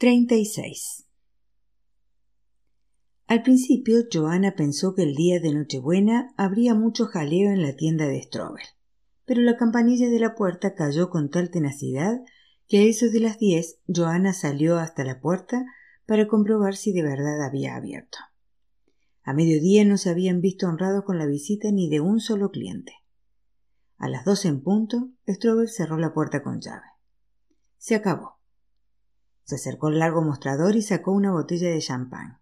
36. Al principio, Joana pensó que el día de Nochebuena habría mucho jaleo en la tienda de Strobel, pero la campanilla de la puerta cayó con tal tenacidad que a eso de las diez Joana salió hasta la puerta para comprobar si de verdad había abierto. A mediodía no se habían visto honrados con la visita ni de un solo cliente. A las dos en punto, Strobel cerró la puerta con llave. Se acabó. Se acercó al largo mostrador y sacó una botella de champán.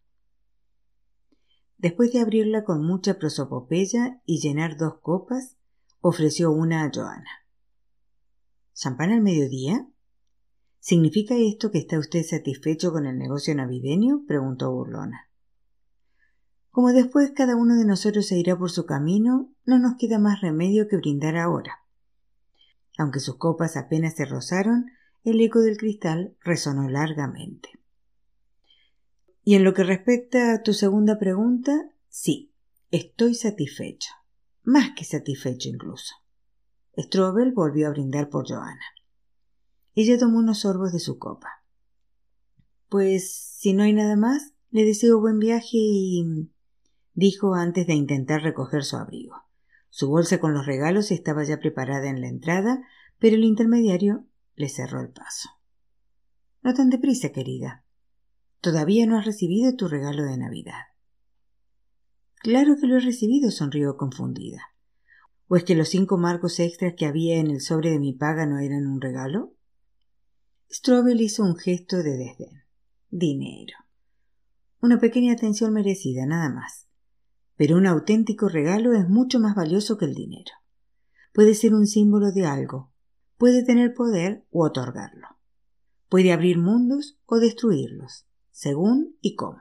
Después de abrirla con mucha prosopopeya y llenar dos copas, ofreció una a Joana. ¿Champán al mediodía? ¿Significa esto que está usted satisfecho con el negocio navideño? preguntó burlona. Como después cada uno de nosotros se irá por su camino, no nos queda más remedio que brindar ahora. Aunque sus copas apenas se rozaron, el eco del cristal resonó largamente. Y en lo que respecta a tu segunda pregunta, sí, estoy satisfecho. Más que satisfecho incluso. Strobel volvió a brindar por Joana. Ella tomó unos sorbos de su copa. Pues si no hay nada más, le deseo buen viaje y. dijo antes de intentar recoger su abrigo. Su bolsa con los regalos estaba ya preparada en la entrada, pero el intermediario le cerró el paso. No tan deprisa, querida. Todavía no has recibido tu regalo de Navidad. Claro que lo he recibido, sonrió confundida. ¿O es que los cinco marcos extras que había en el sobre de mi paga no eran un regalo? Strobel hizo un gesto de desdén. Dinero. Una pequeña atención merecida, nada más. Pero un auténtico regalo es mucho más valioso que el dinero. Puede ser un símbolo de algo, puede tener poder u otorgarlo. Puede abrir mundos o destruirlos, según y cómo.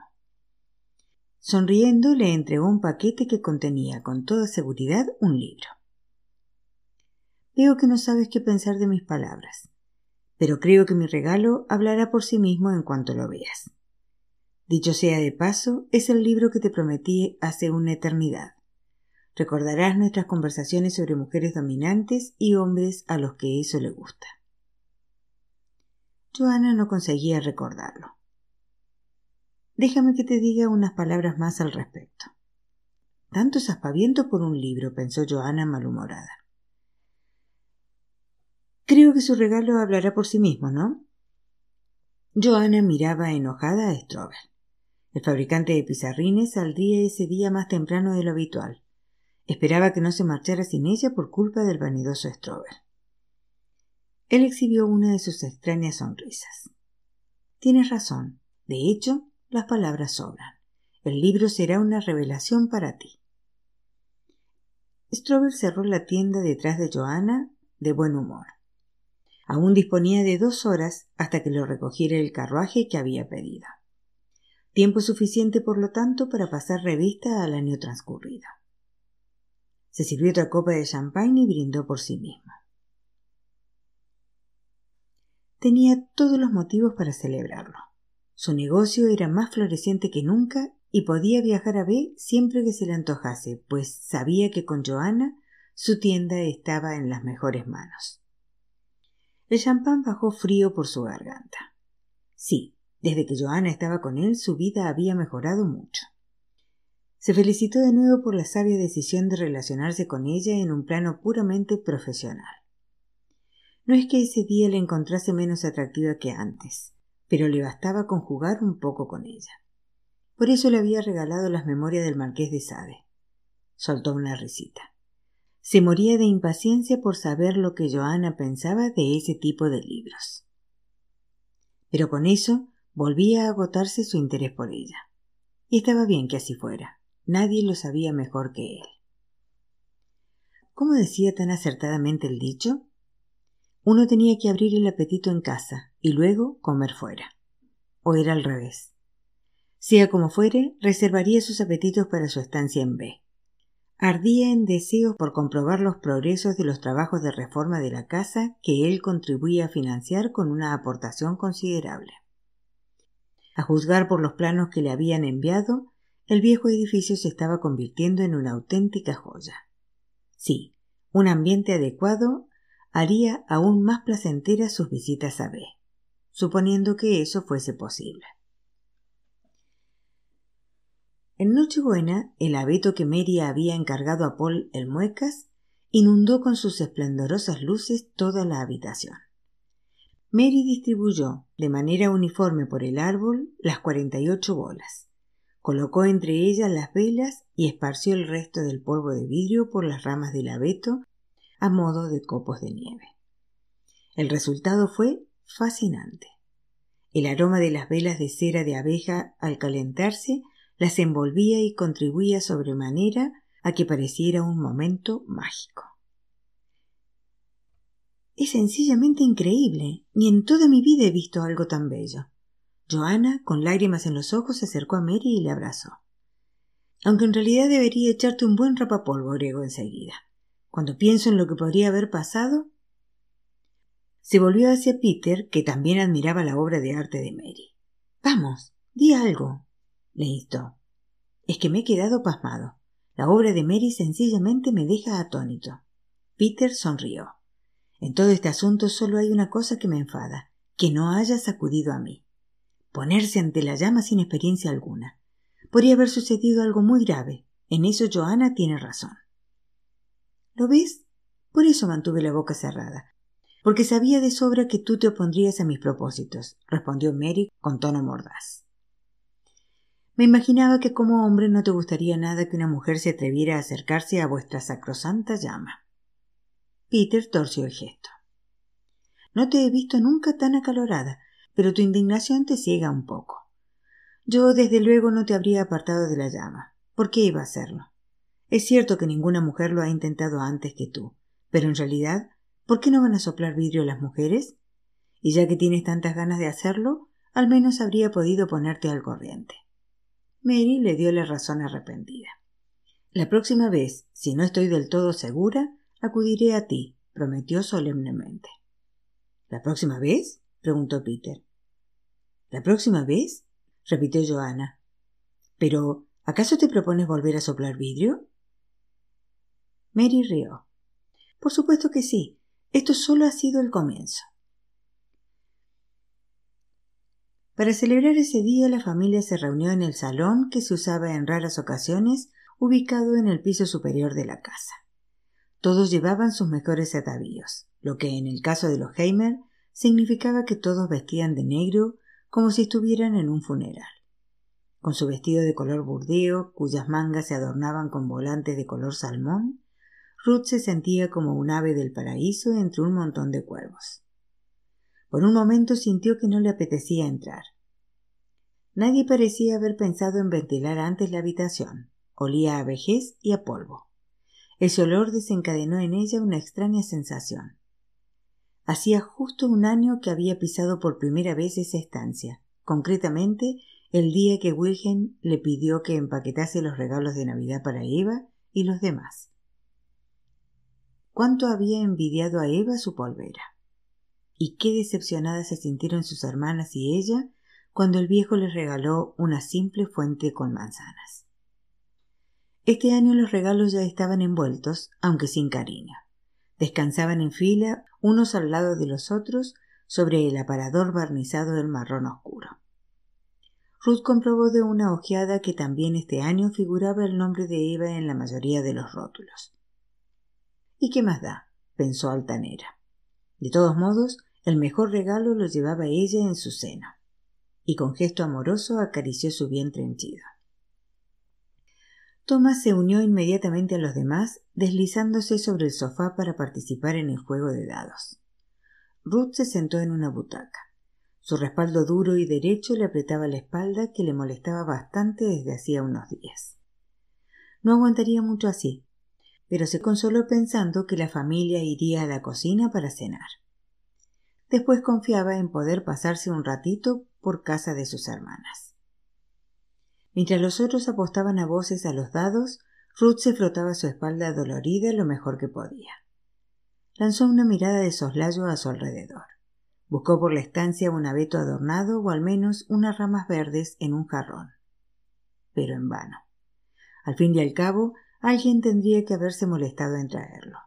Sonriendo le entregó un paquete que contenía con toda seguridad un libro. Veo que no sabes qué pensar de mis palabras, pero creo que mi regalo hablará por sí mismo en cuanto lo veas. Dicho sea de paso, es el libro que te prometí hace una eternidad. Recordarás nuestras conversaciones sobre mujeres dominantes y hombres a los que eso le gusta. Joana no conseguía recordarlo. Déjame que te diga unas palabras más al respecto. Tantos aspavientos por un libro, pensó Joana malhumorada. Creo que su regalo hablará por sí mismo, ¿no? Joana miraba enojada a Strobel. El fabricante de pizarrines saldría ese día más temprano de lo habitual. Esperaba que no se marchara sin ella por culpa del vanidoso Strober. Él exhibió una de sus extrañas sonrisas. Tienes razón. De hecho, las palabras sobran. El libro será una revelación para ti. Strobel cerró la tienda detrás de Joanna de buen humor. Aún disponía de dos horas hasta que lo recogiera el carruaje que había pedido. Tiempo suficiente, por lo tanto, para pasar revista al año transcurrido. Se sirvió otra copa de champán y brindó por sí misma. Tenía todos los motivos para celebrarlo. Su negocio era más floreciente que nunca y podía viajar a B siempre que se le antojase, pues sabía que con Joana su tienda estaba en las mejores manos. El champán bajó frío por su garganta. Sí, desde que Joana estaba con él su vida había mejorado mucho. Se felicitó de nuevo por la sabia decisión de relacionarse con ella en un plano puramente profesional. No es que ese día le encontrase menos atractiva que antes, pero le bastaba conjugar un poco con ella. Por eso le había regalado las memorias del marqués de Sade. Soltó una risita. Se moría de impaciencia por saber lo que Joana pensaba de ese tipo de libros. Pero con eso volvía a agotarse su interés por ella. Y estaba bien que así fuera. Nadie lo sabía mejor que él. ¿Cómo decía tan acertadamente el dicho? Uno tenía que abrir el apetito en casa y luego comer fuera. O era al revés. Sea como fuere, reservaría sus apetitos para su estancia en B. Ardía en deseos por comprobar los progresos de los trabajos de reforma de la casa que él contribuía a financiar con una aportación considerable. A juzgar por los planos que le habían enviado, el viejo edificio se estaba convirtiendo en una auténtica joya. Sí, un ambiente adecuado haría aún más placenteras sus visitas a B. suponiendo que eso fuese posible. En Nochebuena, el abeto que Mary había encargado a Paul el muecas inundó con sus esplendorosas luces toda la habitación. Mary distribuyó de manera uniforme por el árbol las cuarenta y ocho bolas, colocó entre ellas las velas y esparció el resto del polvo de vidrio por las ramas del abeto a modo de copos de nieve. El resultado fue fascinante. El aroma de las velas de cera de abeja al calentarse las envolvía y contribuía sobremanera a que pareciera un momento mágico. Es sencillamente increíble. Ni en toda mi vida he visto algo tan bello. Joana, con lágrimas en los ojos, se acercó a Mary y le abrazó. Aunque en realidad debería echarte un buen rapapolvo, agregó enseguida. Cuando pienso en lo que podría haber pasado. Se volvió hacia Peter, que también admiraba la obra de arte de Mary. Vamos, di algo le instó. Es que me he quedado pasmado. La obra de Mary sencillamente me deja atónito. Peter sonrió. En todo este asunto solo hay una cosa que me enfada, que no hayas acudido a mí. Ponerse ante la llama sin experiencia alguna. Podría haber sucedido algo muy grave. En eso Johanna tiene razón. ¿Lo ves? Por eso mantuve la boca cerrada, porque sabía de sobra que tú te opondrías a mis propósitos, respondió Mary con tono mordaz. Me imaginaba que como hombre no te gustaría nada que una mujer se atreviera a acercarse a vuestra sacrosanta llama. Peter torció el gesto. No te he visto nunca tan acalorada, pero tu indignación te ciega un poco. Yo desde luego no te habría apartado de la llama. ¿Por qué iba a hacerlo? Es cierto que ninguna mujer lo ha intentado antes que tú, pero en realidad, ¿por qué no van a soplar vidrio las mujeres? Y ya que tienes tantas ganas de hacerlo, al menos habría podido ponerte al corriente. Mary le dio la razón arrepentida. La próxima vez, si no estoy del todo segura, acudiré a ti, prometió solemnemente. ¿La próxima vez? preguntó Peter. ¿La próxima vez? repitió Joanna. Pero, ¿acaso te propones volver a soplar vidrio? Mary rió. Por supuesto que sí. Esto solo ha sido el comienzo. Para celebrar ese día la familia se reunió en el salón que se usaba en raras ocasiones, ubicado en el piso superior de la casa. Todos llevaban sus mejores atavíos, lo que en el caso de los Heimer significaba que todos vestían de negro como si estuvieran en un funeral. Con su vestido de color burdeo, cuyas mangas se adornaban con volantes de color salmón, Ruth se sentía como un ave del paraíso entre un montón de cuervos. Por un momento sintió que no le apetecía entrar. Nadie parecía haber pensado en ventilar antes la habitación. Olía a vejez y a polvo. Ese olor desencadenó en ella una extraña sensación. Hacía justo un año que había pisado por primera vez esa estancia, concretamente el día que Wilhelm le pidió que empaquetase los regalos de Navidad para Eva y los demás. Cuánto había envidiado a Eva su polvera y qué decepcionadas se sintieron sus hermanas y ella cuando el viejo les regaló una simple fuente con manzanas. Este año los regalos ya estaban envueltos, aunque sin cariño. Descansaban en fila, unos al lado de los otros, sobre el aparador barnizado del marrón oscuro. Ruth comprobó de una ojeada que también este año figuraba el nombre de Eva en la mayoría de los rótulos. ¿Y qué más da? pensó altanera. De todos modos, el mejor regalo lo llevaba ella en su seno, y con gesto amoroso acarició su vientre henchido. Thomas se unió inmediatamente a los demás, deslizándose sobre el sofá para participar en el juego de dados. Ruth se sentó en una butaca. Su respaldo duro y derecho le apretaba la espalda que le molestaba bastante desde hacía unos días. No aguantaría mucho así, pero se consoló pensando que la familia iría a la cocina para cenar. Después confiaba en poder pasarse un ratito por casa de sus hermanas. Mientras los otros apostaban a voces a los dados, Ruth se frotaba su espalda dolorida lo mejor que podía. Lanzó una mirada de soslayo a su alrededor. Buscó por la estancia un abeto adornado o al menos unas ramas verdes en un jarrón. Pero en vano. Al fin y al cabo, alguien tendría que haberse molestado en traerlo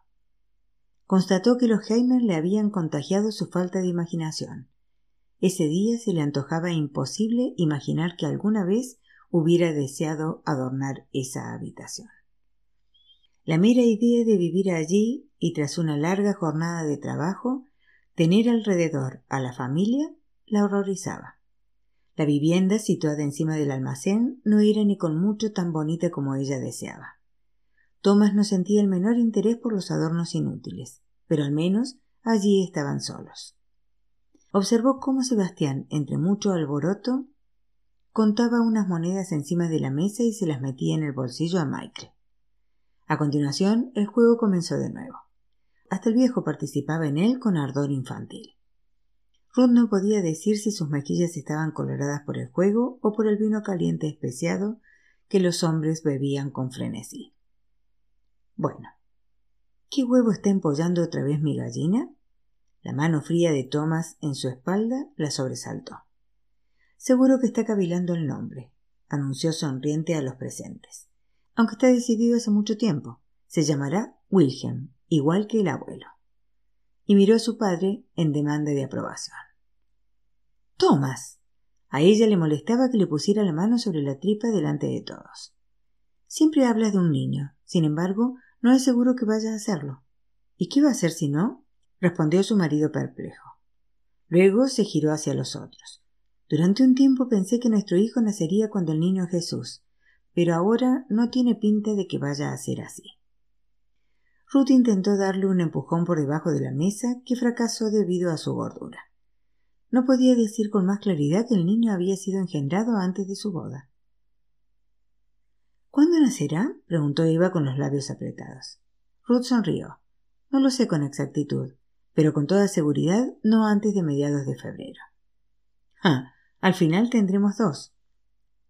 constató que los Heimer le habían contagiado su falta de imaginación, ese día se le antojaba imposible imaginar que alguna vez hubiera deseado adornar esa habitación. La mera idea de vivir allí y tras una larga jornada de trabajo, tener alrededor a la familia la horrorizaba. La vivienda situada encima del almacén no era ni con mucho tan bonita como ella deseaba. Thomas no sentía el menor interés por los adornos inútiles, pero al menos allí estaban solos. Observó cómo Sebastián, entre mucho alboroto, contaba unas monedas encima de la mesa y se las metía en el bolsillo a Michael. A continuación, el juego comenzó de nuevo. Hasta el viejo participaba en él con ardor infantil. Ruth no podía decir si sus mejillas estaban coloradas por el juego o por el vino caliente especiado que los hombres bebían con frenesí. Bueno, ¿qué huevo está empollando otra vez mi gallina? La mano fría de Thomas en su espalda la sobresaltó. Seguro que está cavilando el nombre, anunció sonriente a los presentes. Aunque está decidido hace mucho tiempo. Se llamará Wilhelm, igual que el abuelo. Y miró a su padre en demanda de aprobación. Thomas. A ella le molestaba que le pusiera la mano sobre la tripa delante de todos. Siempre hablas de un niño. Sin embargo, no es seguro que vaya a hacerlo. ¿Y qué va a hacer si no? respondió su marido perplejo. Luego se giró hacia los otros. Durante un tiempo pensé que nuestro hijo nacería cuando el niño Jesús, pero ahora no tiene pinta de que vaya a ser así. Ruth intentó darle un empujón por debajo de la mesa, que fracasó debido a su gordura. No podía decir con más claridad que el niño había sido engendrado antes de su boda. ¿Cuándo nacerá? preguntó Eva con los labios apretados. Ruth sonrió. No lo sé con exactitud, pero con toda seguridad no antes de mediados de febrero. Ah, al final tendremos dos.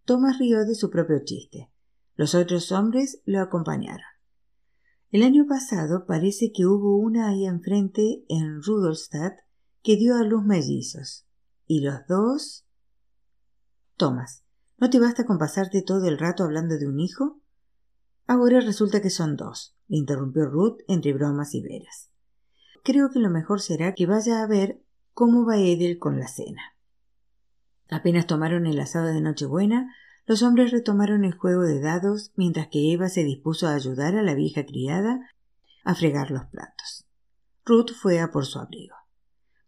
Thomas rió de su propio chiste. Los otros hombres lo acompañaron. El año pasado parece que hubo una ahí enfrente en Rudolstadt que dio a luz mellizos. Y los dos. Thomas, ¿no te basta con pasarte todo el rato hablando de un hijo? Ahora resulta que son dos, interrumpió Ruth entre bromas y veras. Creo que lo mejor será que vaya a ver cómo va Edel con la cena. Apenas tomaron el asado de Nochebuena, los hombres retomaron el juego de dados mientras que Eva se dispuso a ayudar a la vieja criada a fregar los platos. Ruth fue a por su abrigo.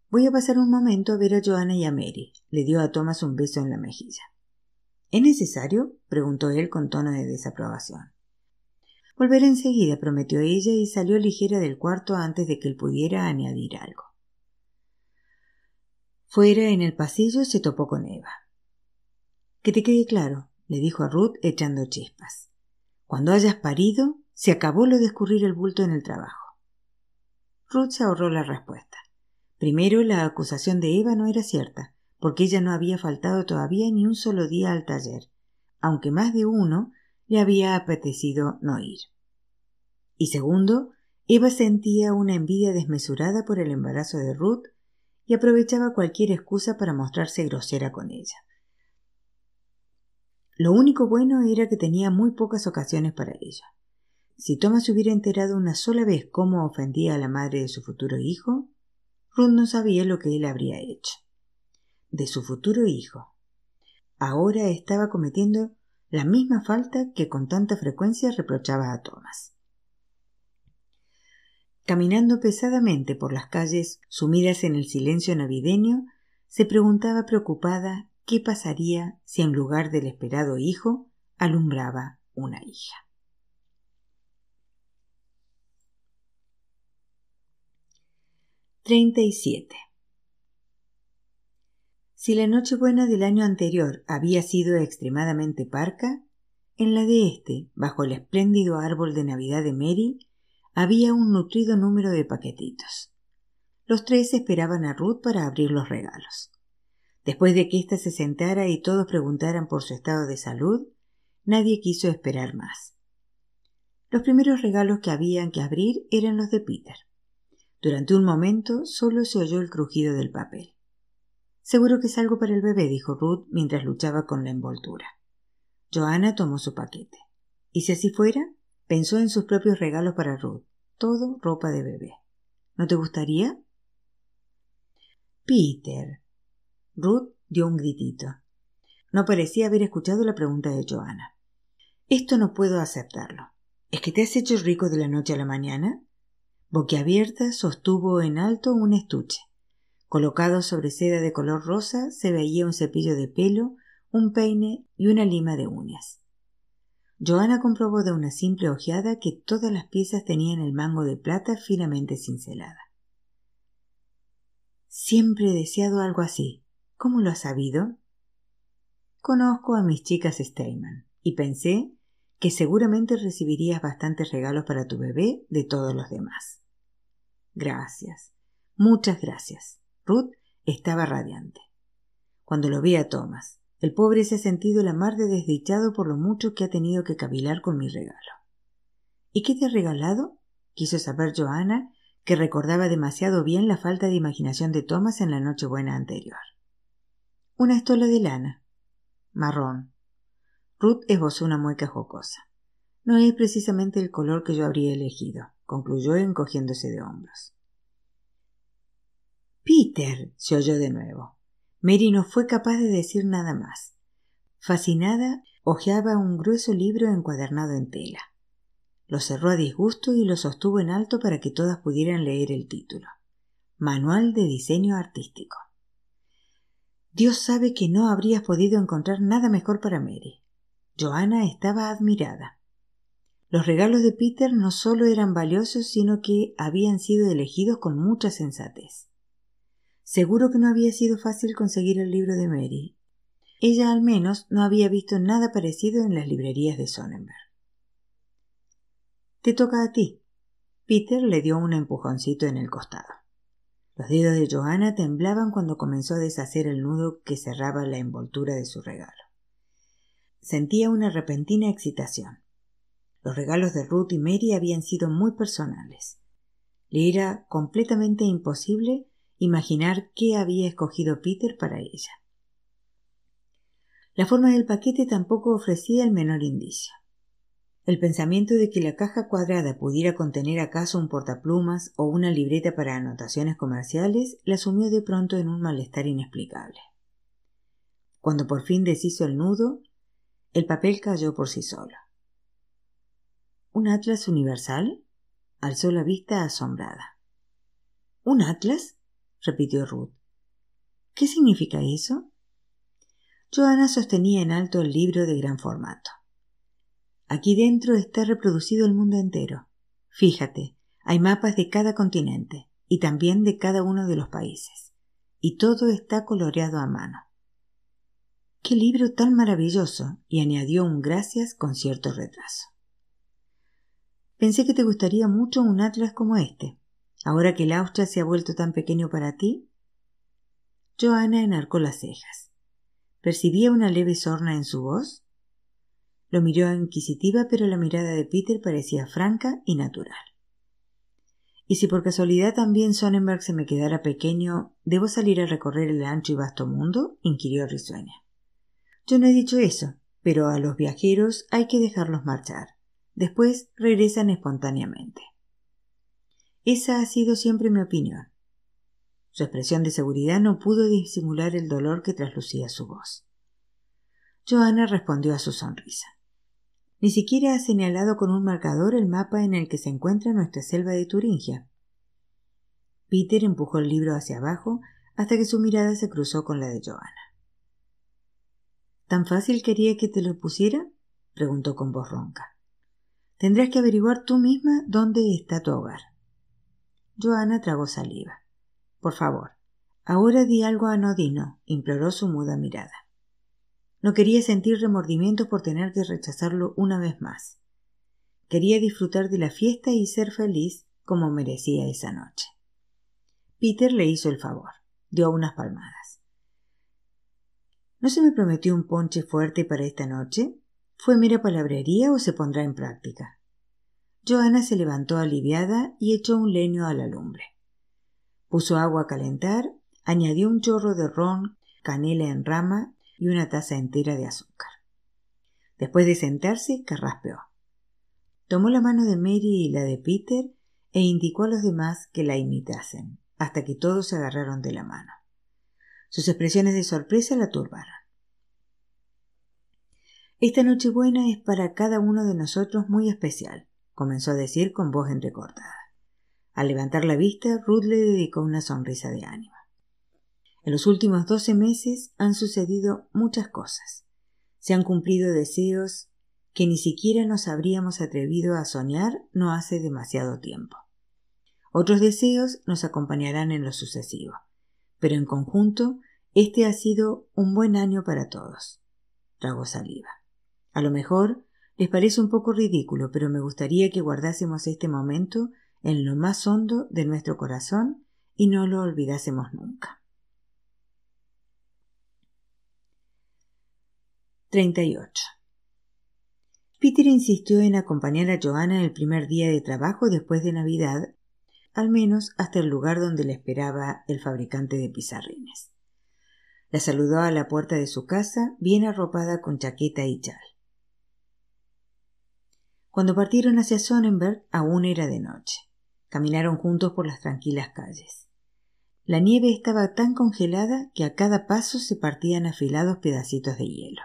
Voy a pasar un momento a ver a Joanna y a Mary. Le dio a Thomas un beso en la mejilla. ¿Es necesario? preguntó él con tono de desaprobación. Volveré enseguida, prometió ella y salió ligera del cuarto antes de que él pudiera añadir algo. Fuera en el pasillo se topó con Eva. Que te quede claro, le dijo a Ruth echando chispas. Cuando hayas parido, se acabó lo de escurrir el bulto en el trabajo. Ruth se ahorró la respuesta. Primero, la acusación de Eva no era cierta, porque ella no había faltado todavía ni un solo día al taller, aunque más de uno le había apetecido no ir. Y segundo, Eva sentía una envidia desmesurada por el embarazo de Ruth y aprovechaba cualquier excusa para mostrarse grosera con ella. Lo único bueno era que tenía muy pocas ocasiones para ello. Si Thomas hubiera enterado una sola vez cómo ofendía a la madre de su futuro hijo, Ruth no sabía lo que él habría hecho. De su futuro hijo. Ahora estaba cometiendo la misma falta que con tanta frecuencia reprochaba a Thomas. Caminando pesadamente por las calles sumidas en el silencio navideño, se preguntaba preocupada qué pasaría si en lugar del esperado hijo alumbraba una hija. Treinta y siete. Si la Nochebuena del año anterior había sido extremadamente parca, en la de éste, bajo el espléndido árbol de Navidad de Mary, había un nutrido número de paquetitos. Los tres esperaban a Ruth para abrir los regalos. Después de que ésta se sentara y todos preguntaran por su estado de salud, nadie quiso esperar más. Los primeros regalos que habían que abrir eran los de Peter. Durante un momento solo se oyó el crujido del papel. Seguro que es algo para el bebé, dijo Ruth mientras luchaba con la envoltura. Joanna tomó su paquete. ¿Y si así fuera? Pensó en sus propios regalos para Ruth. Todo ropa de bebé. ¿No te gustaría? Peter. Ruth dio un gritito. No parecía haber escuchado la pregunta de Joanna. Esto no puedo aceptarlo. ¿Es que te has hecho rico de la noche a la mañana? Boquiabierta sostuvo en alto un estuche. Colocado sobre seda de color rosa se veía un cepillo de pelo, un peine y una lima de uñas. Joana comprobó de una simple ojeada que todas las piezas tenían el mango de plata finamente cincelada. Siempre he deseado algo así. ¿Cómo lo has sabido? Conozco a mis chicas Steinman y pensé que seguramente recibirías bastantes regalos para tu bebé de todos los demás. Gracias. Muchas gracias. Ruth estaba radiante. Cuando lo vi a Thomas, el pobre se ha sentido la mar de desdichado por lo mucho que ha tenido que cavilar con mi regalo. ¿Y qué te ha regalado? quiso saber Joanna, que recordaba demasiado bien la falta de imaginación de Thomas en la Nochebuena anterior. Una estola de lana. Marrón. Ruth esbozó una mueca jocosa. No es precisamente el color que yo habría elegido, concluyó encogiéndose de hombros. Peter. se oyó de nuevo. Mary no fue capaz de decir nada más. Fascinada, hojeaba un grueso libro encuadernado en tela. Lo cerró a disgusto y lo sostuvo en alto para que todas pudieran leer el título. Manual de diseño artístico. Dios sabe que no habrías podido encontrar nada mejor para Mary. Joanna estaba admirada. Los regalos de Peter no solo eran valiosos, sino que habían sido elegidos con mucha sensatez. Seguro que no había sido fácil conseguir el libro de Mary. Ella al menos no había visto nada parecido en las librerías de Sonnenberg. Te toca a ti. Peter le dio un empujoncito en el costado. Los dedos de Johanna temblaban cuando comenzó a deshacer el nudo que cerraba la envoltura de su regalo. Sentía una repentina excitación. Los regalos de Ruth y Mary habían sido muy personales. Le era completamente imposible imaginar qué había escogido Peter para ella. La forma del paquete tampoco ofrecía el menor indicio. El pensamiento de que la caja cuadrada pudiera contener acaso un portaplumas o una libreta para anotaciones comerciales la sumió de pronto en un malestar inexplicable. Cuando por fin deshizo el nudo, el papel cayó por sí solo. ¿Un atlas universal? alzó la vista asombrada. ¿Un atlas? Repitió Ruth. ¿Qué significa eso? Joana sostenía en alto el libro de gran formato. Aquí dentro está reproducido el mundo entero. Fíjate, hay mapas de cada continente y también de cada uno de los países. Y todo está coloreado a mano. ¡Qué libro tan maravilloso! y añadió un gracias con cierto retraso. Pensé que te gustaría mucho un atlas como este, ahora que el Austria se ha vuelto tan pequeño para ti. Joana enarcó las cejas. ¿Percibía una leve sorna en su voz? Lo miró inquisitiva, pero la mirada de Peter parecía franca y natural. ¿Y si por casualidad también Sonnenberg se me quedara pequeño, debo salir a recorrer el ancho y vasto mundo? inquirió risueña. Yo no he dicho eso, pero a los viajeros hay que dejarlos marchar. Después regresan espontáneamente. Esa ha sido siempre mi opinión. Su expresión de seguridad no pudo disimular el dolor que traslucía su voz. Joana respondió a su sonrisa. Ni siquiera ha señalado con un marcador el mapa en el que se encuentra nuestra selva de Turingia. Peter empujó el libro hacia abajo hasta que su mirada se cruzó con la de Joana. ¿Tan fácil quería que te lo pusiera? preguntó con voz ronca. Tendrás que averiguar tú misma dónde está tu hogar. Joana tragó saliva. Por favor, ahora di algo anodino, imploró su muda mirada. No quería sentir remordimiento por tener que rechazarlo una vez más. Quería disfrutar de la fiesta y ser feliz como merecía esa noche. Peter le hizo el favor. Dio unas palmadas. ¿No se me prometió un ponche fuerte para esta noche? ¿Fue mera palabrería o se pondrá en práctica? Joana se levantó aliviada y echó un leño a la lumbre. Puso agua a calentar, añadió un chorro de ron, canela en rama y una taza entera de azúcar. Después de sentarse, carraspeó. Tomó la mano de Mary y la de Peter e indicó a los demás que la imitasen, hasta que todos se agarraron de la mano. Sus expresiones de sorpresa la turbaron. Esta Nochebuena es para cada uno de nosotros muy especial, comenzó a decir con voz entrecortada. Al levantar la vista, Ruth le dedicó una sonrisa de ánimo. En los últimos doce meses han sucedido muchas cosas. Se han cumplido deseos que ni siquiera nos habríamos atrevido a soñar no hace demasiado tiempo. Otros deseos nos acompañarán en lo sucesivo, pero en conjunto este ha sido un buen año para todos. Tragó saliva. A lo mejor les parece un poco ridículo, pero me gustaría que guardásemos este momento en lo más hondo de nuestro corazón y no lo olvidásemos nunca. 38. Peter insistió en acompañar a Joanna el primer día de trabajo después de Navidad, al menos hasta el lugar donde le esperaba el fabricante de pizarrines. La saludó a la puerta de su casa, bien arropada con chaqueta y chal. Cuando partieron hacia Sonnenberg aún era de noche. Caminaron juntos por las tranquilas calles. La nieve estaba tan congelada que a cada paso se partían afilados pedacitos de hielo.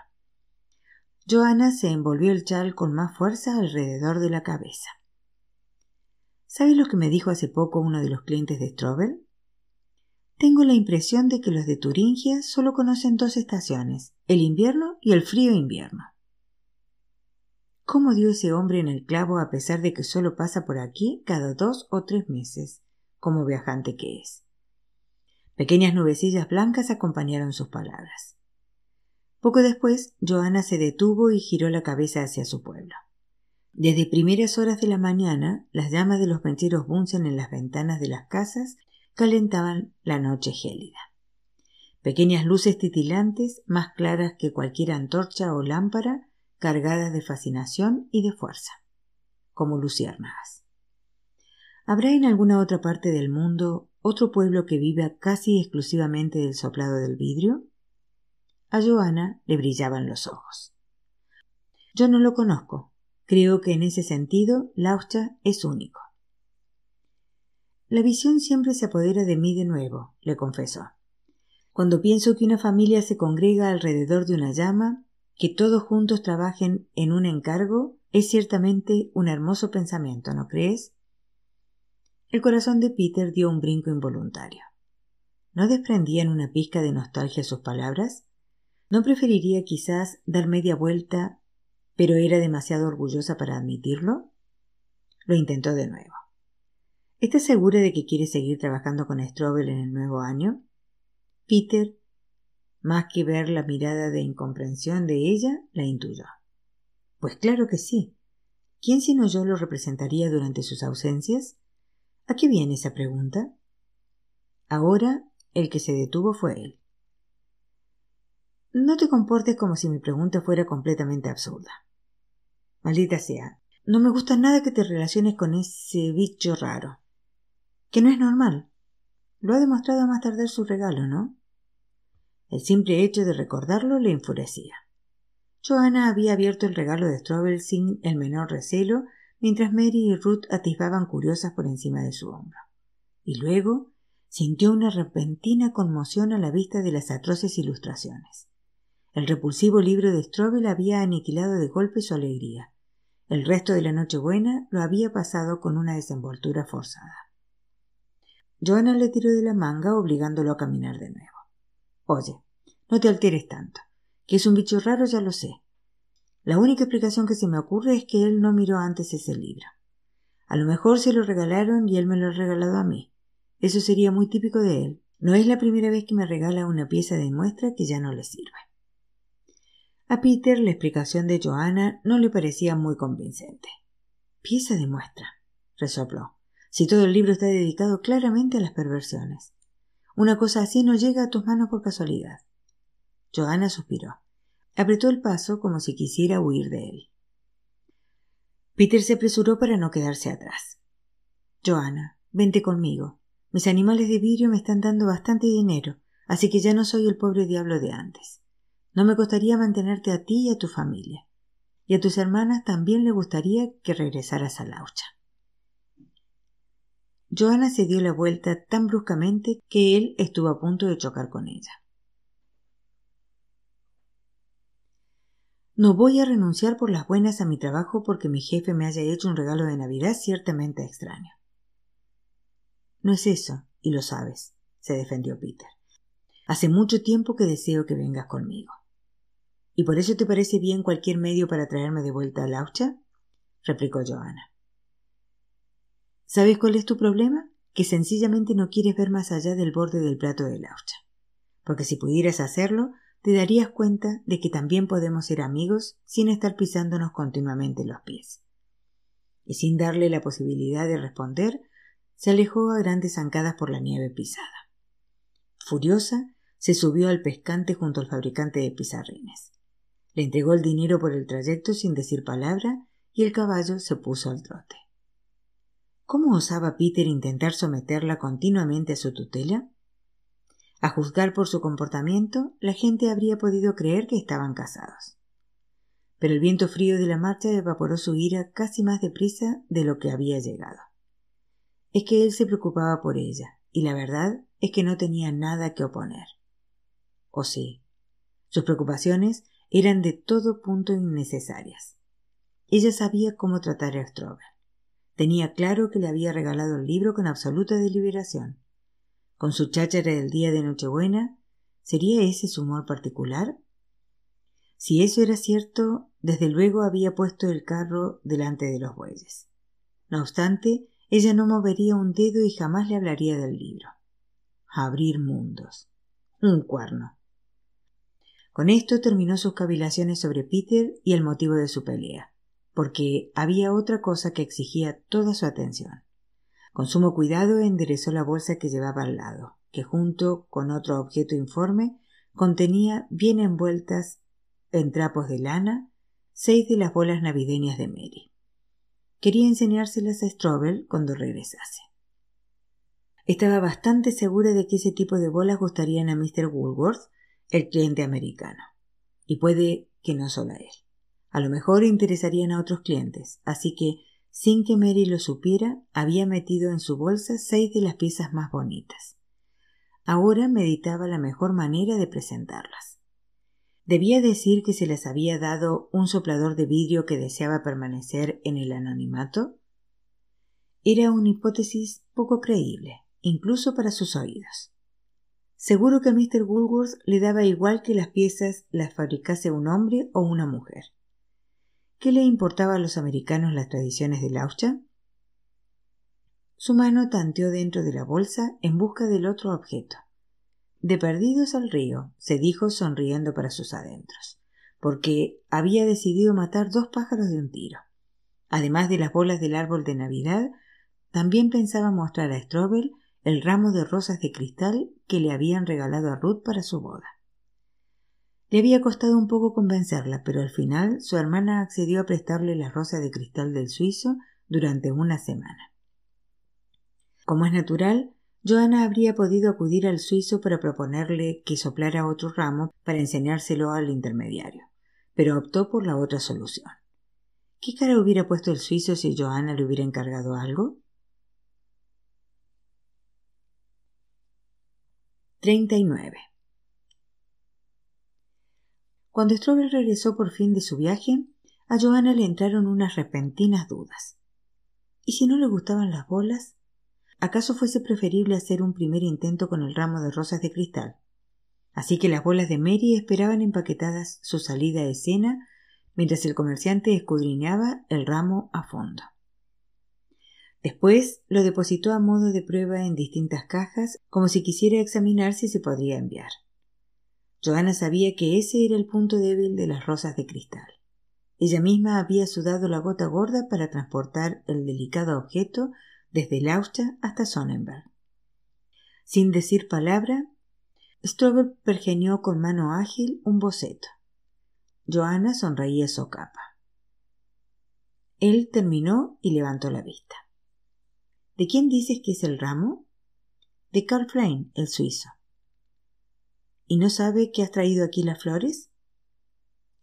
Joana se envolvió el chal con más fuerza alrededor de la cabeza. ¿Sabes lo que me dijo hace poco uno de los clientes de Strobel? Tengo la impresión de que los de Turingia solo conocen dos estaciones, el invierno y el frío invierno. ¿Cómo dio ese hombre en el clavo a pesar de que solo pasa por aquí cada dos o tres meses, como viajante que es? Pequeñas nubecillas blancas acompañaron sus palabras. Poco después, Joana se detuvo y giró la cabeza hacia su pueblo. Desde primeras horas de la mañana, las llamas de los mecheros Bunsen en las ventanas de las casas calentaban la noche gélida. Pequeñas luces titilantes, más claras que cualquier antorcha o lámpara, cargadas de fascinación y de fuerza, como luciérnagas. ¿Habrá en alguna otra parte del mundo otro pueblo que viva casi exclusivamente del soplado del vidrio? A Joana le brillaban los ojos. Yo no lo conozco. Creo que en ese sentido Laucha es único. La visión siempre se apodera de mí de nuevo, le confesó. Cuando pienso que una familia se congrega alrededor de una llama, que todos juntos trabajen en un encargo es ciertamente un hermoso pensamiento, ¿no crees? El corazón de Peter dio un brinco involuntario. ¿No desprendían una pizca de nostalgia sus palabras? ¿No preferiría quizás dar media vuelta, pero era demasiado orgullosa para admitirlo? Lo intentó de nuevo. ¿Estás segura de que quiere seguir trabajando con Strobel en el nuevo año? Peter más que ver la mirada de incomprensión de ella, la intuyó. Pues claro que sí. ¿Quién sino yo lo representaría durante sus ausencias? ¿A qué viene esa pregunta? Ahora el que se detuvo fue él. No te comportes como si mi pregunta fuera completamente absurda. Maldita sea, no me gusta nada que te relaciones con ese bicho raro. Que no es normal. Lo ha demostrado más tarde su regalo, ¿no? El simple hecho de recordarlo le enfurecía. Joanna había abierto el regalo de Strobel sin el menor recelo, mientras Mary y Ruth atisbaban curiosas por encima de su hombro. Y luego sintió una repentina conmoción a la vista de las atroces ilustraciones. El repulsivo libro de Strobel había aniquilado de golpe su alegría. El resto de la Nochebuena lo había pasado con una desenvoltura forzada. Joanna le tiró de la manga obligándolo a caminar de nuevo. Oye, no te alteres tanto. Que es un bicho raro ya lo sé. La única explicación que se me ocurre es que él no miró antes ese libro. A lo mejor se lo regalaron y él me lo ha regalado a mí. Eso sería muy típico de él. No es la primera vez que me regala una pieza de muestra que ya no le sirve. A Peter la explicación de Joanna no le parecía muy convincente. Pieza de muestra, resopló, si todo el libro está dedicado claramente a las perversiones. Una cosa así no llega a tus manos por casualidad. Johanna suspiró. Apretó el paso como si quisiera huir de él. Peter se apresuró para no quedarse atrás. Johanna, vente conmigo. Mis animales de vidrio me están dando bastante dinero, así que ya no soy el pobre diablo de antes. No me costaría mantenerte a ti y a tu familia. Y a tus hermanas también le gustaría que regresaras a Laucha. Johanna se dio la vuelta tan bruscamente que él estuvo a punto de chocar con ella. No voy a renunciar por las buenas a mi trabajo porque mi jefe me haya hecho un regalo de Navidad ciertamente extraño. No es eso, y lo sabes, se defendió Peter. Hace mucho tiempo que deseo que vengas conmigo. ¿Y por eso te parece bien cualquier medio para traerme de vuelta a Laucha? replicó Johanna. ¿Sabes cuál es tu problema? Que sencillamente no quieres ver más allá del borde del plato de Laucha. Porque si pudieras hacerlo, te darías cuenta de que también podemos ser amigos sin estar pisándonos continuamente los pies. Y sin darle la posibilidad de responder, se alejó a grandes zancadas por la nieve pisada. Furiosa, se subió al pescante junto al fabricante de pizarrines. Le entregó el dinero por el trayecto sin decir palabra y el caballo se puso al trote. ¿Cómo osaba Peter intentar someterla continuamente a su tutela? A juzgar por su comportamiento, la gente habría podido creer que estaban casados. Pero el viento frío de la marcha evaporó su ira casi más deprisa de lo que había llegado. Es que él se preocupaba por ella, y la verdad es que no tenía nada que oponer. ¿O sí? Sus preocupaciones eran de todo punto innecesarias. Ella sabía cómo tratar a Strobel. Tenía claro que le había regalado el libro con absoluta deliberación con su cháchara del día de Nochebuena, ¿sería ese su humor particular? Si eso era cierto, desde luego había puesto el carro delante de los bueyes. No obstante, ella no movería un dedo y jamás le hablaría del libro. Abrir mundos. Un cuerno. Con esto terminó sus cavilaciones sobre Peter y el motivo de su pelea, porque había otra cosa que exigía toda su atención. Con sumo cuidado enderezó la bolsa que llevaba al lado, que junto con otro objeto informe contenía bien envueltas en trapos de lana seis de las bolas navideñas de Mary. Quería enseñárselas a Strobel cuando regresase. Estaba bastante segura de que ese tipo de bolas gustarían a Mr. Woolworth, el cliente americano. Y puede que no solo a él. A lo mejor interesarían a otros clientes, así que sin que Mary lo supiera, había metido en su bolsa seis de las piezas más bonitas. Ahora meditaba la mejor manera de presentarlas. ¿Debía decir que se les había dado un soplador de vidrio que deseaba permanecer en el anonimato? Era una hipótesis poco creíble, incluso para sus oídos. Seguro que a Mr. Woolworth le daba igual que las piezas las fabricase un hombre o una mujer. ¿Qué le importaba a los americanos las tradiciones de Laucha? Su mano tanteó dentro de la bolsa en busca del otro objeto. De perdidos al río, se dijo sonriendo para sus adentros, porque había decidido matar dos pájaros de un tiro. Además de las bolas del árbol de Navidad, también pensaba mostrar a Strobel el ramo de rosas de cristal que le habían regalado a Ruth para su boda. Le había costado un poco convencerla, pero al final su hermana accedió a prestarle la rosa de cristal del suizo durante una semana. Como es natural, Joana habría podido acudir al suizo para proponerle que soplara otro ramo para enseñárselo al intermediario, pero optó por la otra solución. ¿Qué cara hubiera puesto el suizo si Joana le hubiera encargado algo? 39. Cuando Strobel regresó por fin de su viaje, a Johanna le entraron unas repentinas dudas. ¿Y si no le gustaban las bolas? ¿Acaso fuese preferible hacer un primer intento con el ramo de rosas de cristal? Así que las bolas de Mary esperaban empaquetadas su salida a escena mientras el comerciante escudriñaba el ramo a fondo. Después lo depositó a modo de prueba en distintas cajas como si quisiera examinar si se podría enviar. Joana sabía que ese era el punto débil de las rosas de cristal. Ella misma había sudado la gota gorda para transportar el delicado objeto desde Laucha hasta Sonnenberg. Sin decir palabra, Strobel pergeñó con mano ágil un boceto. Joana sonreía socapa. Él terminó y levantó la vista. ¿De quién dices que es el ramo? De Carl Frein, el suizo. ¿Y no sabe que has traído aquí las flores?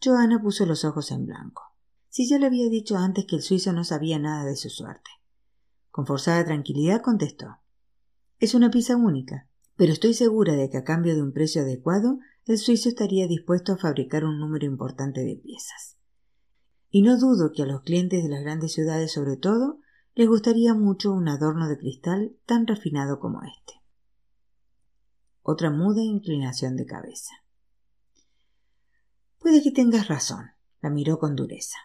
Joana puso los ojos en blanco. Si ya le había dicho antes que el suizo no sabía nada de su suerte. Con forzada tranquilidad contestó. Es una pieza única, pero estoy segura de que a cambio de un precio adecuado el suizo estaría dispuesto a fabricar un número importante de piezas. Y no dudo que a los clientes de las grandes ciudades sobre todo les gustaría mucho un adorno de cristal tan refinado como este. Otra muda inclinación de cabeza. Puede que tengas razón, la miró con dureza.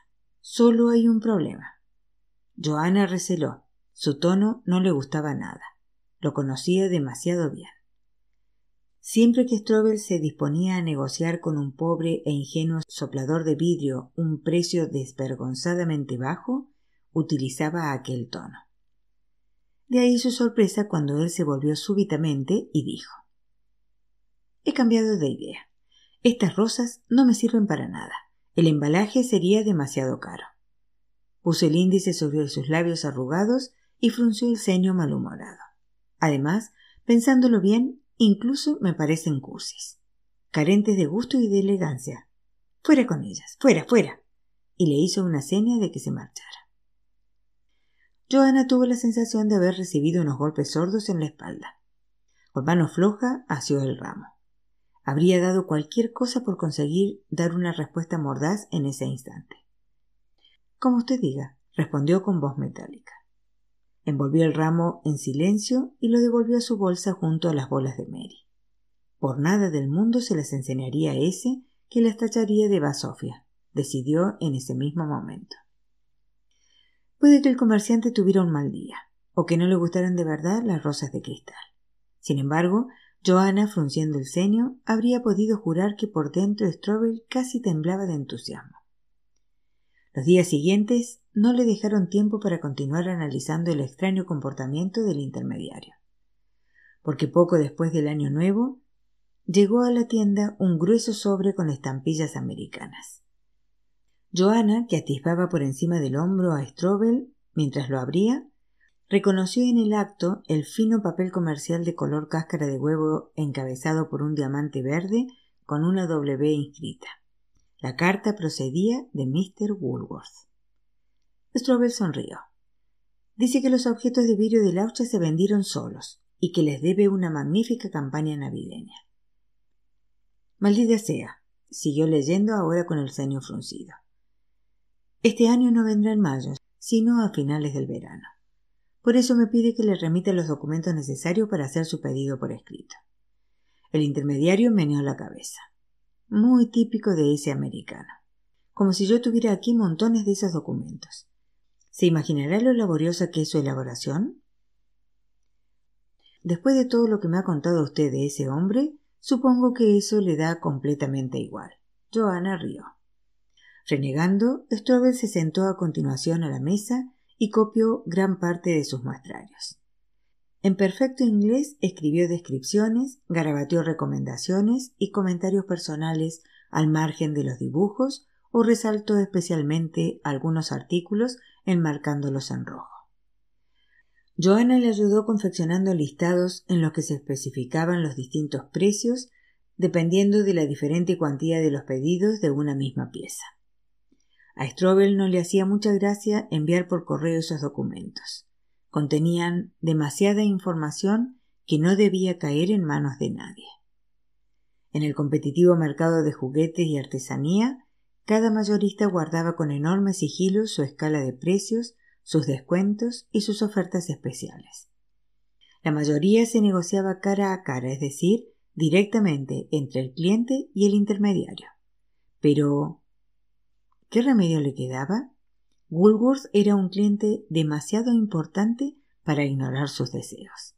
Solo hay un problema. Joana receló. Su tono no le gustaba nada. Lo conocía demasiado bien. Siempre que Strobel se disponía a negociar con un pobre e ingenuo soplador de vidrio un precio desvergonzadamente bajo, utilizaba aquel tono. De ahí su sorpresa cuando él se volvió súbitamente y dijo He cambiado de idea. Estas rosas no me sirven para nada. El embalaje sería demasiado caro. Puso el índice sobre sus labios arrugados y frunció el ceño malhumorado. Además, pensándolo bien, incluso me parecen cursis, carentes de gusto y de elegancia. Fuera con ellas, fuera, fuera. Y le hizo una seña de que se marchara. Joana tuvo la sensación de haber recibido unos golpes sordos en la espalda. Con mano floja asió el ramo. Habría dado cualquier cosa por conseguir dar una respuesta mordaz en ese instante. Como usted diga, respondió con voz metálica. Envolvió el ramo en silencio y lo devolvió a su bolsa junto a las bolas de Mary. Por nada del mundo se las enseñaría a ese que las tacharía de basofia, decidió en ese mismo momento. Puede que el comerciante tuviera un mal día, o que no le gustaran de verdad las rosas de cristal. Sin embargo, Joana, frunciendo el ceño, habría podido jurar que por dentro Strobel casi temblaba de entusiasmo. Los días siguientes no le dejaron tiempo para continuar analizando el extraño comportamiento del intermediario, porque poco después del año nuevo llegó a la tienda un grueso sobre con estampillas americanas. Joana, que atisbaba por encima del hombro a Strobel mientras lo abría, reconoció en el acto el fino papel comercial de color cáscara de huevo encabezado por un diamante verde con una W inscrita. La carta procedía de Mr. Woolworth. Strobel sonrió. Dice que los objetos de vidrio de Laucha se vendieron solos y que les debe una magnífica campaña navideña. Maldita sea, siguió leyendo ahora con el ceño fruncido. Este año no vendrá en mayo, sino a finales del verano. Por eso me pide que le remita los documentos necesarios para hacer su pedido por escrito. El intermediario meneó la cabeza. Muy típico de ese americano. Como si yo tuviera aquí montones de esos documentos. ¿Se imaginará lo laboriosa que es su elaboración? Después de todo lo que me ha contado usted de ese hombre, supongo que eso le da completamente igual. Joana rió. Renegando, Strobel se sentó a continuación a la mesa y copió gran parte de sus muestrarios. En perfecto inglés escribió descripciones, garabateó recomendaciones y comentarios personales al margen de los dibujos o resaltó especialmente algunos artículos enmarcándolos en rojo. Joana le ayudó confeccionando listados en los que se especificaban los distintos precios dependiendo de la diferente cuantía de los pedidos de una misma pieza. A Strobel no le hacía mucha gracia enviar por correo esos documentos. Contenían demasiada información que no debía caer en manos de nadie. En el competitivo mercado de juguetes y artesanía, cada mayorista guardaba con enorme sigilo su escala de precios, sus descuentos y sus ofertas especiales. La mayoría se negociaba cara a cara, es decir, directamente entre el cliente y el intermediario. Pero ¿Qué remedio le quedaba? Woolworth era un cliente demasiado importante para ignorar sus deseos.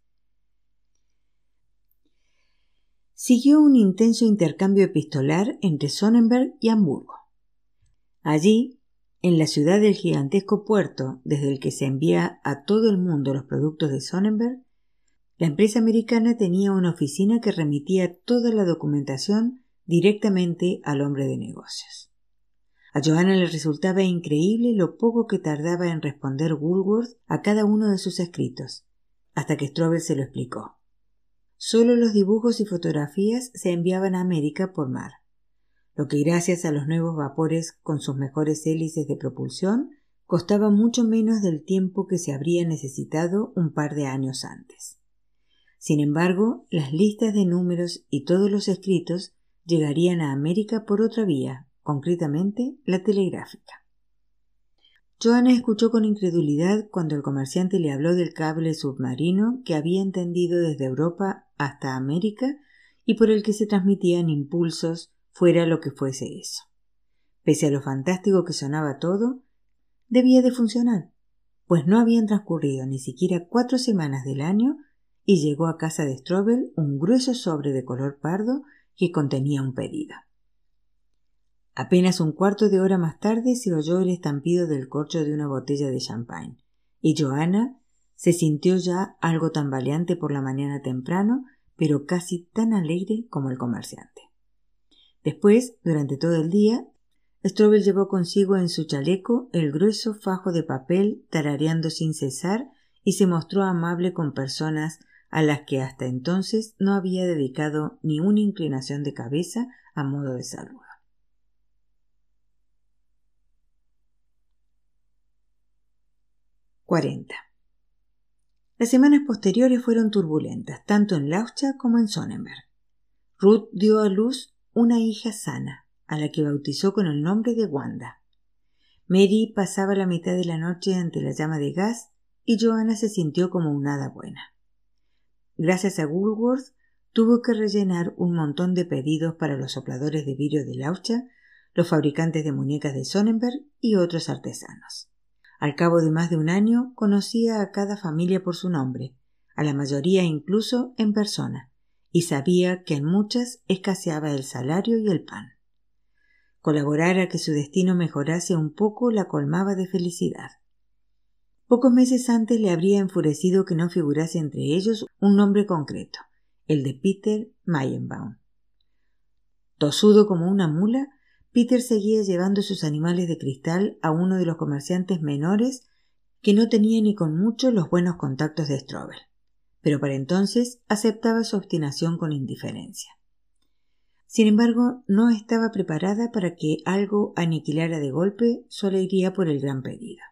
Siguió un intenso intercambio epistolar entre Sonnenberg y Hamburgo. Allí, en la ciudad del gigantesco puerto desde el que se envía a todo el mundo los productos de Sonnenberg, la empresa americana tenía una oficina que remitía toda la documentación directamente al hombre de negocios. A Joanna le resultaba increíble lo poco que tardaba en responder Woolworth a cada uno de sus escritos, hasta que Strobel se lo explicó. Solo los dibujos y fotografías se enviaban a América por mar, lo que gracias a los nuevos vapores con sus mejores hélices de propulsión costaba mucho menos del tiempo que se habría necesitado un par de años antes. Sin embargo, las listas de números y todos los escritos llegarían a América por otra vía, concretamente la telegráfica. Joana escuchó con incredulidad cuando el comerciante le habló del cable submarino que había entendido desde Europa hasta América y por el que se transmitían impulsos fuera lo que fuese eso. Pese a lo fantástico que sonaba todo, debía de funcionar, pues no habían transcurrido ni siquiera cuatro semanas del año y llegó a casa de Strobel un grueso sobre de color pardo que contenía un pedido. Apenas un cuarto de hora más tarde se oyó el estampido del corcho de una botella de champagne, y Joana se sintió ya algo tambaleante por la mañana temprano, pero casi tan alegre como el comerciante. Después, durante todo el día, Strobel llevó consigo en su chaleco el grueso fajo de papel tarareando sin cesar y se mostró amable con personas a las que hasta entonces no había dedicado ni una inclinación de cabeza a modo de saludo. 40. Las semanas posteriores fueron turbulentas, tanto en Laucha como en Sonnenberg. Ruth dio a luz una hija sana, a la que bautizó con el nombre de Wanda. Mary pasaba la mitad de la noche ante la llama de gas y Joanna se sintió como una hada buena. Gracias a Woolworth tuvo que rellenar un montón de pedidos para los sopladores de vidrio de Laucha, los fabricantes de muñecas de Sonnenberg y otros artesanos. Al cabo de más de un año conocía a cada familia por su nombre, a la mayoría incluso en persona, y sabía que en muchas escaseaba el salario y el pan. Colaborar a que su destino mejorase un poco la colmaba de felicidad. Pocos meses antes le habría enfurecido que no figurase entre ellos un nombre concreto, el de Peter Mayenbaum. Tosudo como una mula, Peter seguía llevando sus animales de cristal a uno de los comerciantes menores que no tenía ni con mucho los buenos contactos de Strobel, pero para entonces aceptaba su obstinación con indiferencia. Sin embargo, no estaba preparada para que algo aniquilara de golpe su alegría por el gran pedido.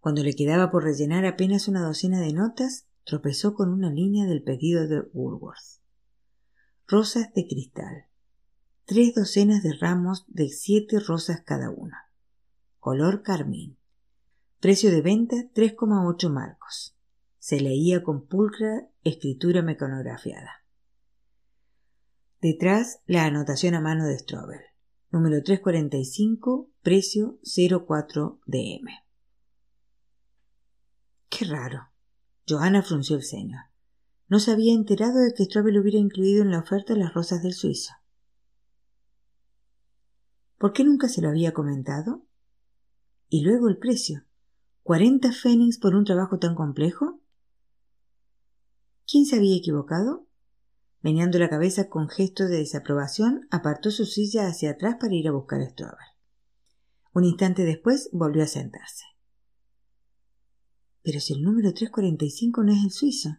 Cuando le quedaba por rellenar apenas una docena de notas, tropezó con una línea del pedido de Woolworth. Rosas de cristal, tres docenas de ramos de siete rosas cada una. Color carmín. Precio de venta 3,8 marcos. Se leía con pulcra escritura mecanografiada. Detrás la anotación a mano de Strobel. Número 345, precio 04 DM. Qué raro. Johanna frunció el ceño. No se había enterado de que Strobel hubiera incluido en la oferta las rosas del suizo. ¿Por qué nunca se lo había comentado? Y luego el precio. ¿Cuarenta fénix por un trabajo tan complejo? ¿Quién se había equivocado? Meneando la cabeza con gesto de desaprobación, apartó su silla hacia atrás para ir a buscar a Strobel. Un instante después volvió a sentarse. Pero si el número 345 no es el suizo.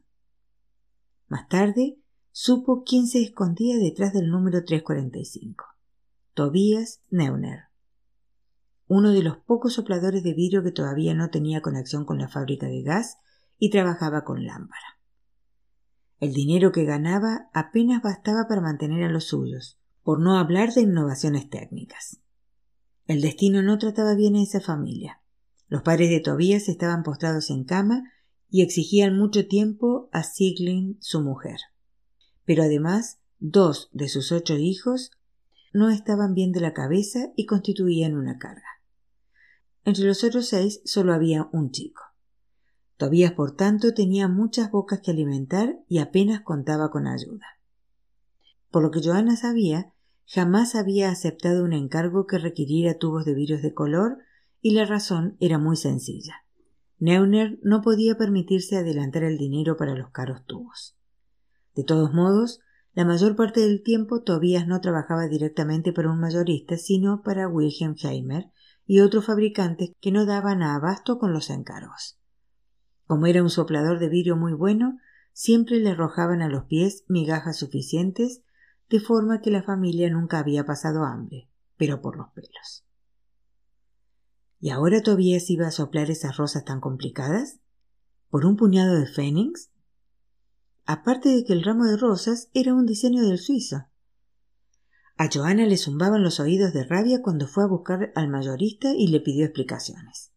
Más tarde, supo quién se escondía detrás del número 345. Tobias Neuner, uno de los pocos sopladores de vidrio que todavía no tenía conexión con la fábrica de gas y trabajaba con lámpara. El dinero que ganaba apenas bastaba para mantener a los suyos, por no hablar de innovaciones técnicas. El destino no trataba bien a esa familia. Los padres de Tobías estaban postrados en cama y exigían mucho tiempo a Sieglin, su mujer. Pero además, dos de sus ocho hijos no estaban bien de la cabeza y constituían una carga. Entre los otros seis solo había un chico. Tobías, por tanto, tenía muchas bocas que alimentar y apenas contaba con ayuda. Por lo que Joana sabía, jamás había aceptado un encargo que requiriera tubos de virus de color y la razón era muy sencilla. Neuner no podía permitirse adelantar el dinero para los caros tubos. De todos modos, la mayor parte del tiempo Tobías no trabajaba directamente para un mayorista, sino para Wilhelm Heimer y otros fabricantes que no daban a abasto con los encargos. Como era un soplador de vidrio muy bueno, siempre le arrojaban a los pies migajas suficientes, de forma que la familia nunca había pasado hambre, pero por los pelos. ¿Y ahora Tobías iba a soplar esas rosas tan complicadas? ¿Por un puñado de fénix? Aparte de que el ramo de rosas era un diseño del suizo. A Joana le zumbaban los oídos de rabia cuando fue a buscar al mayorista y le pidió explicaciones.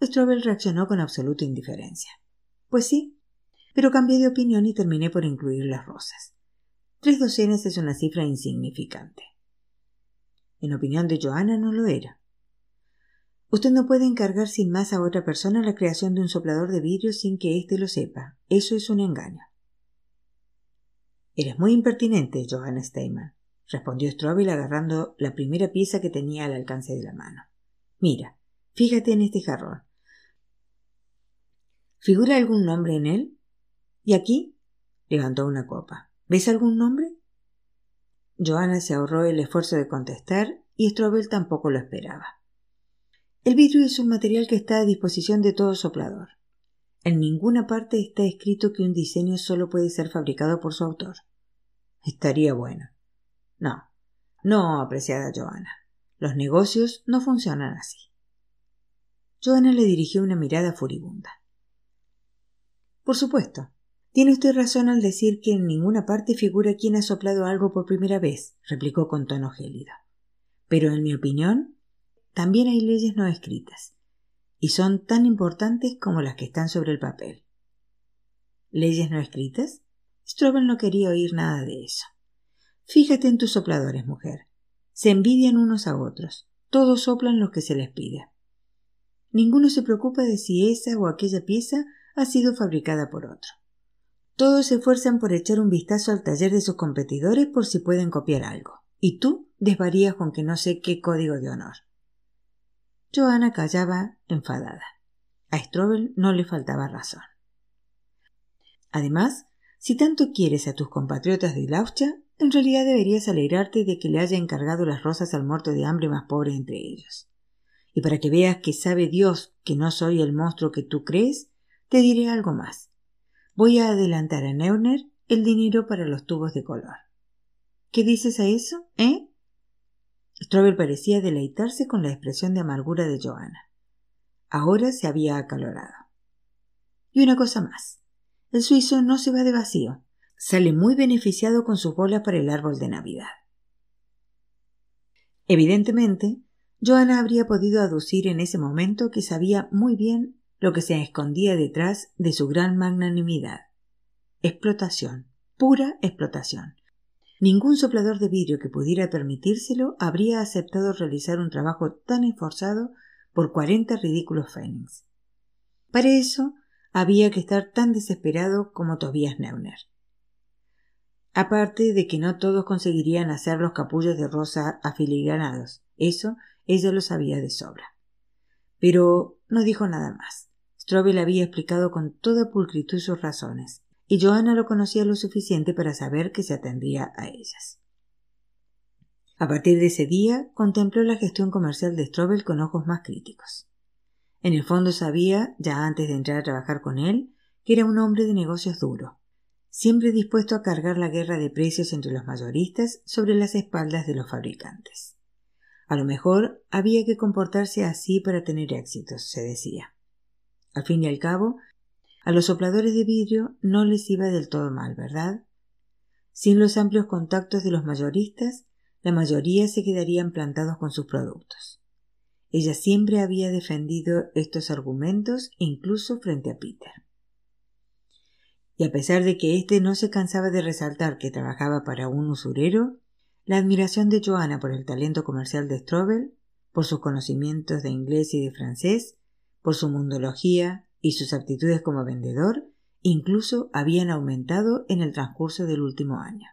Strobel reaccionó con absoluta indiferencia. Pues sí, pero cambié de opinión y terminé por incluir las rosas. Tres docenas es una cifra insignificante. En opinión de Joana no lo era. Usted no puede encargar sin más a otra persona la creación de un soplador de vidrio sin que éste lo sepa. Eso es un engaño. Eres muy impertinente, Johanna Steinman, respondió Strobel agarrando la primera pieza que tenía al alcance de la mano. Mira, fíjate en este jarrón. ¿Figura algún nombre en él? ¿Y aquí? levantó una copa. ¿Ves algún nombre? Johanna se ahorró el esfuerzo de contestar y Strobel tampoco lo esperaba. El vidrio es un material que está a disposición de todo soplador. En ninguna parte está escrito que un diseño solo puede ser fabricado por su autor. Estaría bueno. No, no, apreciada Joana. Los negocios no funcionan así. Joana le dirigió una mirada furibunda. Por supuesto. Tiene usted razón al decir que en ninguna parte figura quien ha soplado algo por primera vez, replicó con tono gélido. Pero en mi opinión, también hay leyes no escritas, y son tan importantes como las que están sobre el papel. ¿Leyes no escritas? Strobel no quería oír nada de eso. Fíjate en tus sopladores, mujer. Se envidian unos a otros. Todos soplan lo que se les pide. Ninguno se preocupa de si esa o aquella pieza ha sido fabricada por otro. Todos se esfuerzan por echar un vistazo al taller de sus competidores por si pueden copiar algo. Y tú desvarías con que no sé qué código de honor. Joana callaba enfadada. A Strobel no le faltaba razón. Además, si tanto quieres a tus compatriotas de Laucha, en realidad deberías alegrarte de que le haya encargado las rosas al muerto de hambre más pobre entre ellos. Y para que veas que sabe Dios que no soy el monstruo que tú crees, te diré algo más. Voy a adelantar a Neuner el dinero para los tubos de color. ¿Qué dices a eso? ¿Eh? Strobel parecía deleitarse con la expresión de amargura de Johanna. Ahora se había acalorado. Y una cosa más. El suizo no se va de vacío. Sale muy beneficiado con sus bolas para el árbol de Navidad. Evidentemente, Johanna habría podido aducir en ese momento que sabía muy bien lo que se escondía detrás de su gran magnanimidad. Explotación, pura explotación. Ningún soplador de vidrio que pudiera permitírselo habría aceptado realizar un trabajo tan esforzado por cuarenta ridículos fénix. Para eso había que estar tan desesperado como Tobias Neuner. Aparte de que no todos conseguirían hacer los capullos de rosa afiligranados, eso ella lo sabía de sobra. Pero no dijo nada más. Strobel había explicado con toda pulcritud sus razones, y Johanna lo conocía lo suficiente para saber que se atendría a ellas. A partir de ese día contempló la gestión comercial de Strobel con ojos más críticos. En el fondo sabía, ya antes de entrar a trabajar con él, que era un hombre de negocios duro, siempre dispuesto a cargar la guerra de precios entre los mayoristas sobre las espaldas de los fabricantes. A lo mejor había que comportarse así para tener éxitos, se decía. Al fin y al cabo, a los sopladores de vidrio no les iba del todo mal, ¿verdad? Sin los amplios contactos de los mayoristas, la mayoría se quedarían plantados con sus productos. Ella siempre había defendido estos argumentos incluso frente a Peter. Y a pesar de que éste no se cansaba de resaltar que trabajaba para un usurero, la admiración de Joanna por el talento comercial de Strobel, por sus conocimientos de inglés y de francés, por su mundología, y sus aptitudes como vendedor incluso habían aumentado en el transcurso del último año.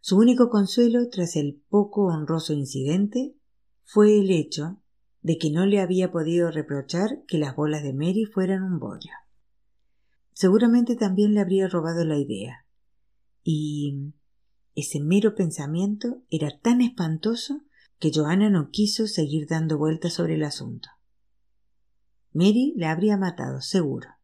Su único consuelo tras el poco honroso incidente fue el hecho de que no le había podido reprochar que las bolas de Mary fueran un bollo. Seguramente también le habría robado la idea. Y ese mero pensamiento era tan espantoso que Johanna no quiso seguir dando vueltas sobre el asunto. Mary le habría matado, seguro.